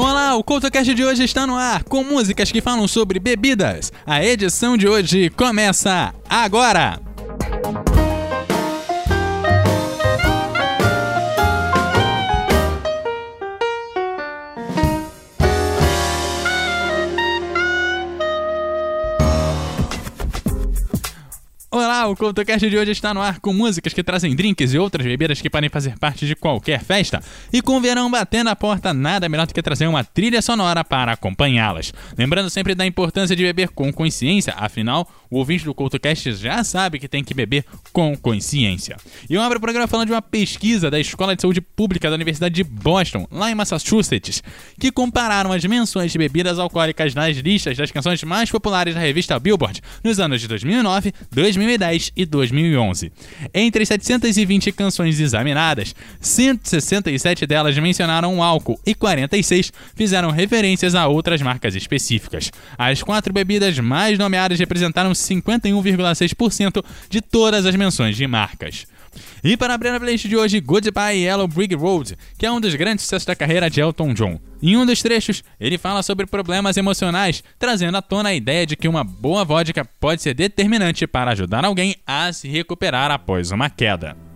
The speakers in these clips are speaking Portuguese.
Olá, o CoutoCast de hoje está no ar com músicas que falam sobre bebidas. A edição de hoje começa agora! O CoutoCast de hoje está no ar com músicas que trazem drinks e outras bebidas que podem fazer parte de qualquer festa. E com o verão batendo a porta, nada melhor do que trazer uma trilha sonora para acompanhá-las. Lembrando sempre da importância de beber com consciência, afinal, o ouvinte do CoutoCast já sabe que tem que beber com consciência. E eu abro o programa falando de uma pesquisa da Escola de Saúde Pública da Universidade de Boston, lá em Massachusetts, que compararam as menções de bebidas alcoólicas nas listas das canções mais populares da revista Billboard nos anos de 2009, 2010 2010 e 2011. Entre as 720 canções examinadas, 167 delas mencionaram álcool e 46 fizeram referências a outras marcas específicas. As quatro bebidas mais nomeadas representaram 51,6% de todas as menções de marcas. E para abrir a playlist de hoje, Goodbye Yellow Brick Road, que é um dos grandes sucessos da carreira de Elton John. Em um dos trechos, ele fala sobre problemas emocionais, trazendo à tona a ideia de que uma boa vodka pode ser determinante para ajudar alguém a se recuperar após uma queda.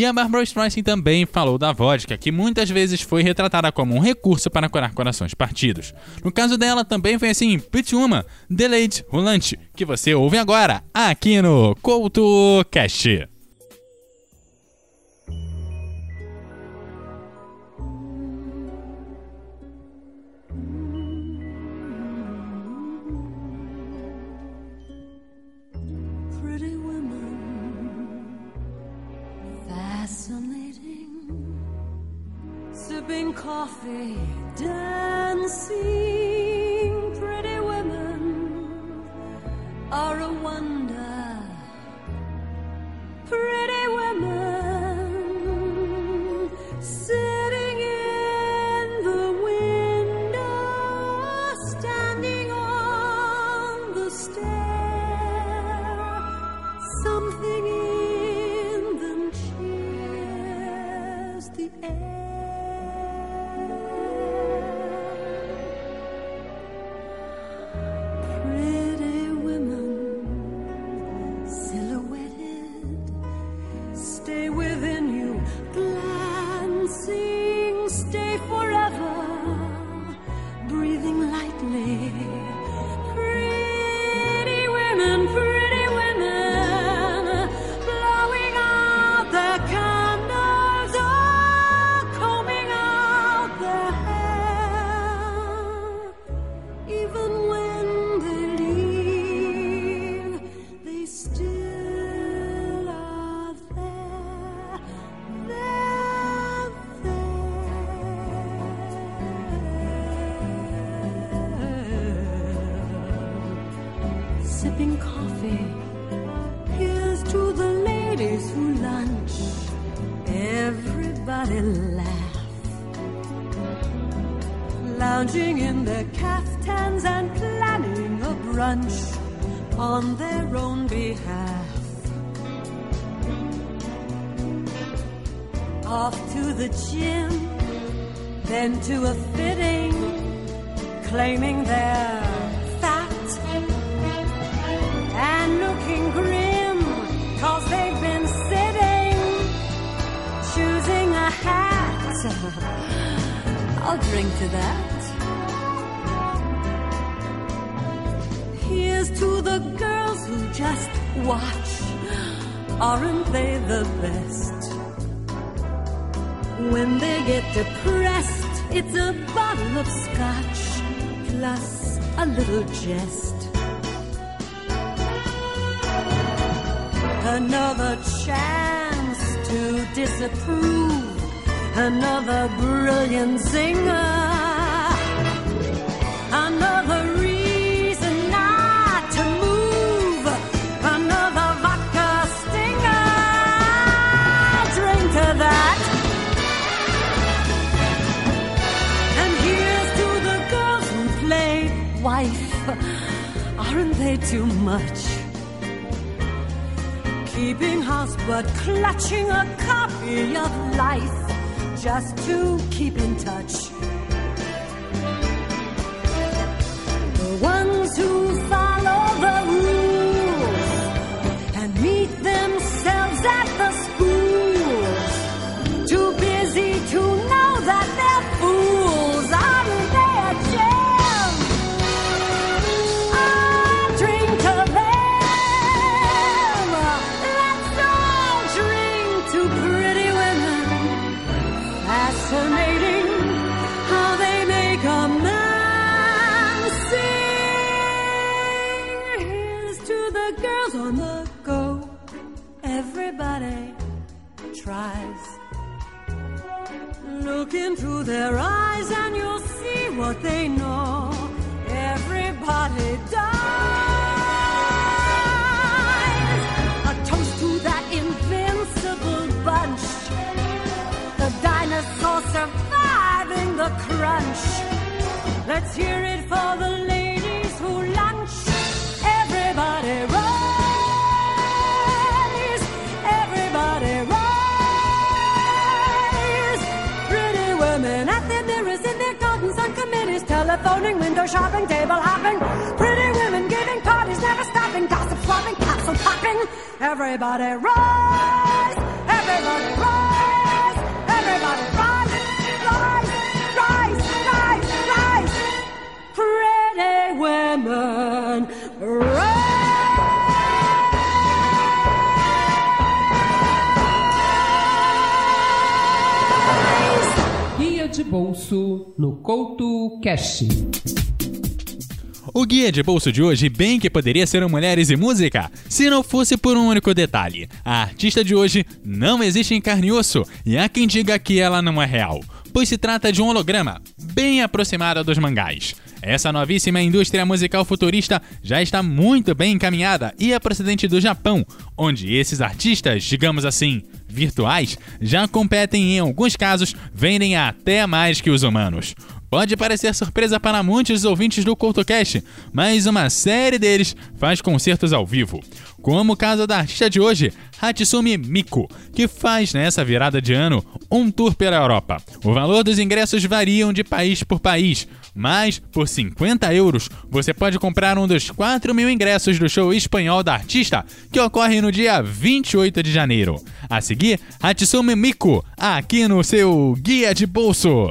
E a Barbara Streisand também falou da vodka, que muitas vezes foi retratada como um recurso para curar corações partidos. No caso dela, também foi assim Pretty Woman, Delayed Rolante, que você ouve agora, aqui no CoutoCast. fascinating. Sipping coffee, dancing, pretty women are a wonder. Here's to the ladies who lunch. Everybody laugh lounging in their caftans and planning a brunch on their own behalf. Off to the gym, then to a fitting, claiming they're I'll drink to that. Here's to the girls who just watch. Aren't they the best? When they get depressed, it's a bottle of scotch plus a little jest. Another chance to disapprove another brilliant singer, another reason not to move, another vodka stinger. Drink to that. And here's to the girls who play wife. Aren't they too much? Keeping house but clutching a copy of life just to keep in touch. The ones who on the go. Everybody tries. Look into their eyes and you'll see what they know. Everybody dies. A toast to that invincible bunch. The dinosaurs surviving the crunch. Let's hear it for the telephoning, window shopping, table hopping. Pretty women giving parties, never stopping, gossip swapping, castle popping. Everybody rise. Everybody rise. Everybody rise. Rise. Rise. Rise. Rise. Pretty women bolso no Couto Cash. O guia de bolso de hoje bem que poderia ser Mulheres e Música, se não fosse por um único detalhe. A artista de hoje não existe em carne e osso, e há quem diga que ela não é real, pois se trata de um holograma, bem aproximado dos mangás. Essa novíssima indústria musical futurista já está muito bem encaminhada e é procedente do Japão, onde esses artistas, digamos assim, virtuais já competem e em alguns casos, vendem até mais que os humanos. Pode parecer surpresa para muitos ouvintes do CoutoCast, mas uma série deles faz concertos ao vivo. Como o caso da artista de hoje, Hatsumi Miku, que faz nessa virada de ano um tour pela Europa. O valor dos ingressos variam de país por país, mas, por 50 euros, você pode comprar um dos 4 mil ingressos do show espanhol da artista, que ocorre no dia 28 de janeiro. A seguir, Hatsumi Miku, aqui no seu Guia de Bolso.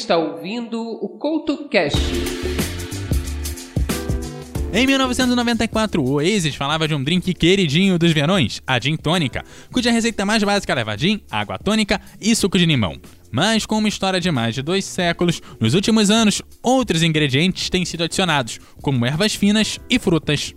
está ouvindo o CoutoCast. Em 1994, o Oasis falava de um drink queridinho dos verões, a gin tônica, cuja receita mais básica leva gin, água tônica e suco de limão. Mas com uma história de mais de dois séculos, nos últimos anos, outros ingredientes têm sido adicionados, como ervas finas e frutas.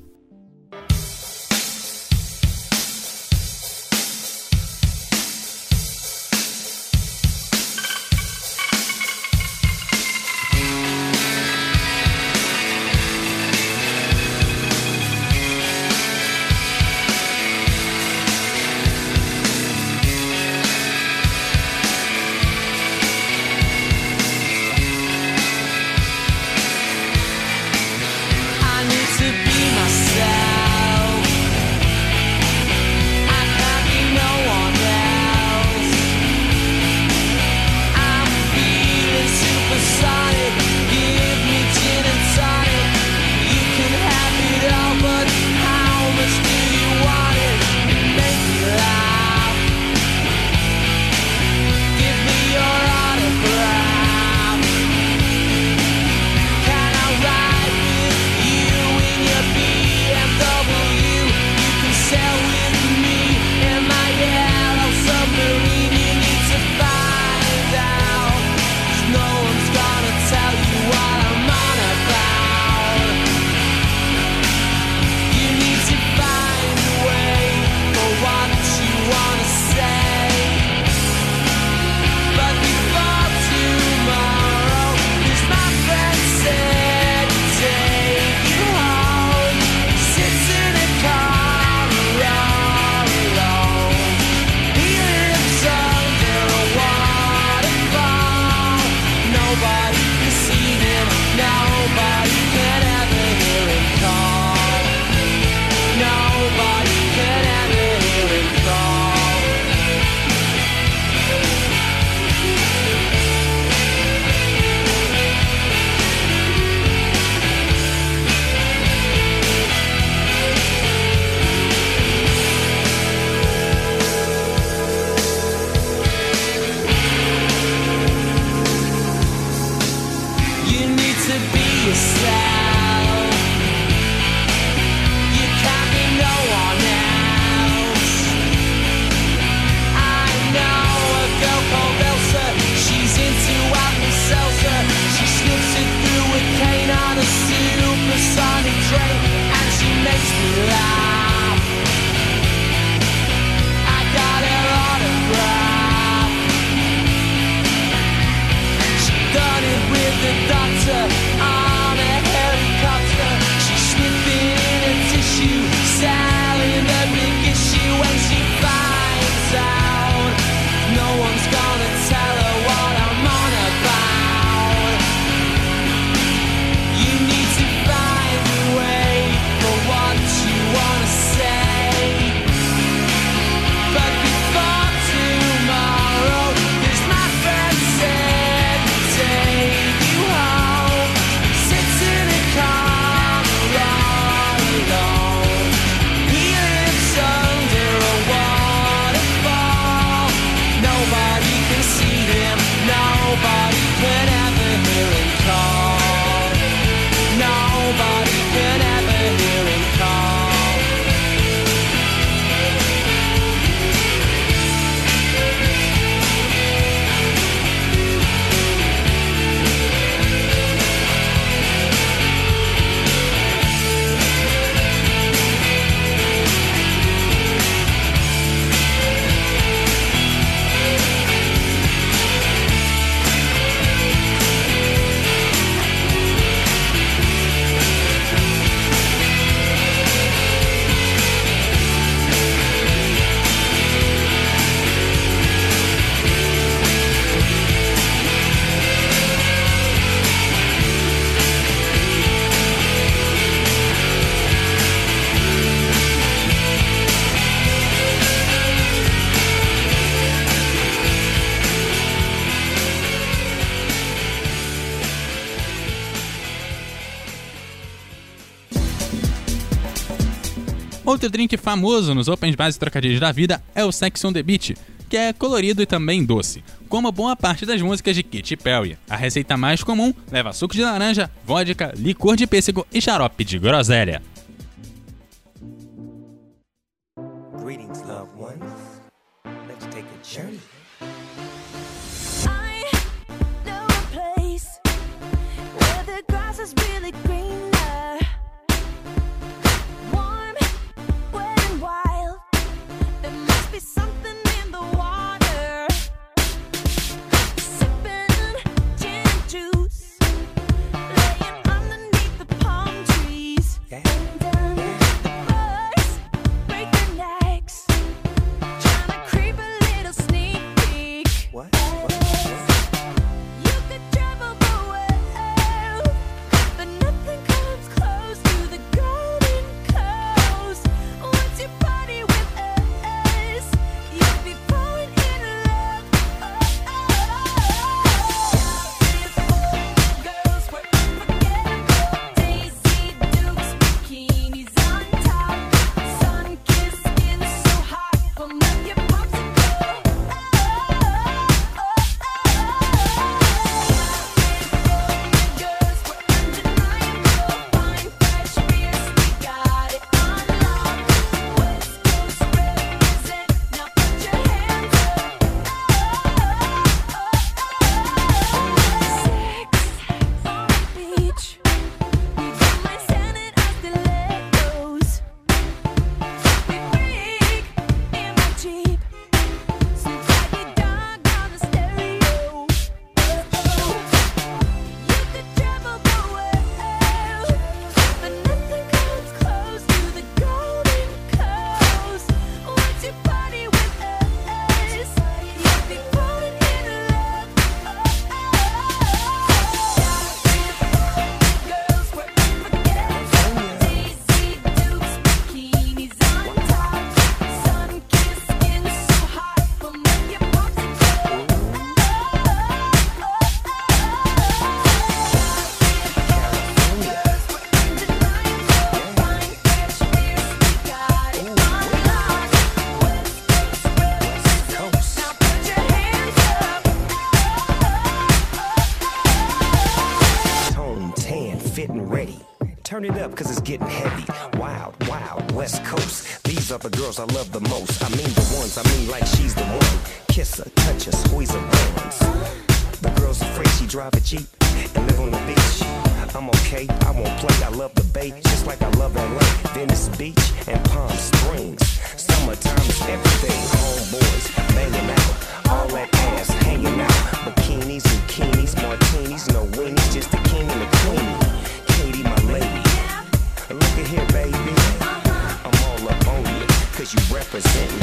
Outro drink famoso nos Opens base trocadilhos da vida é o Sex on the Beach, que é colorido e também doce, como boa parte das músicas de Katy Perry. A receita mais comum leva suco de laranja, vodka, licor de pêssego e xarope de groselha. Really green represent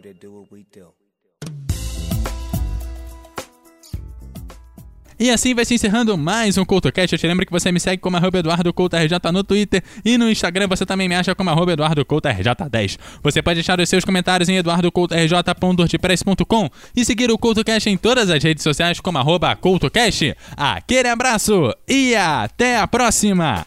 do to do what we do. E assim vai se encerrando mais um CoutoCast. Eu te lembro que você me segue como arroba no Twitter e no Instagram você também me acha como @eduardocultaj10. Você pode deixar os seus comentários em eduardocoutorj.wordpress.com e seguir o CoutoCast em todas as redes sociais como @cultocast. CoutoCast. Aquele abraço e até a próxima!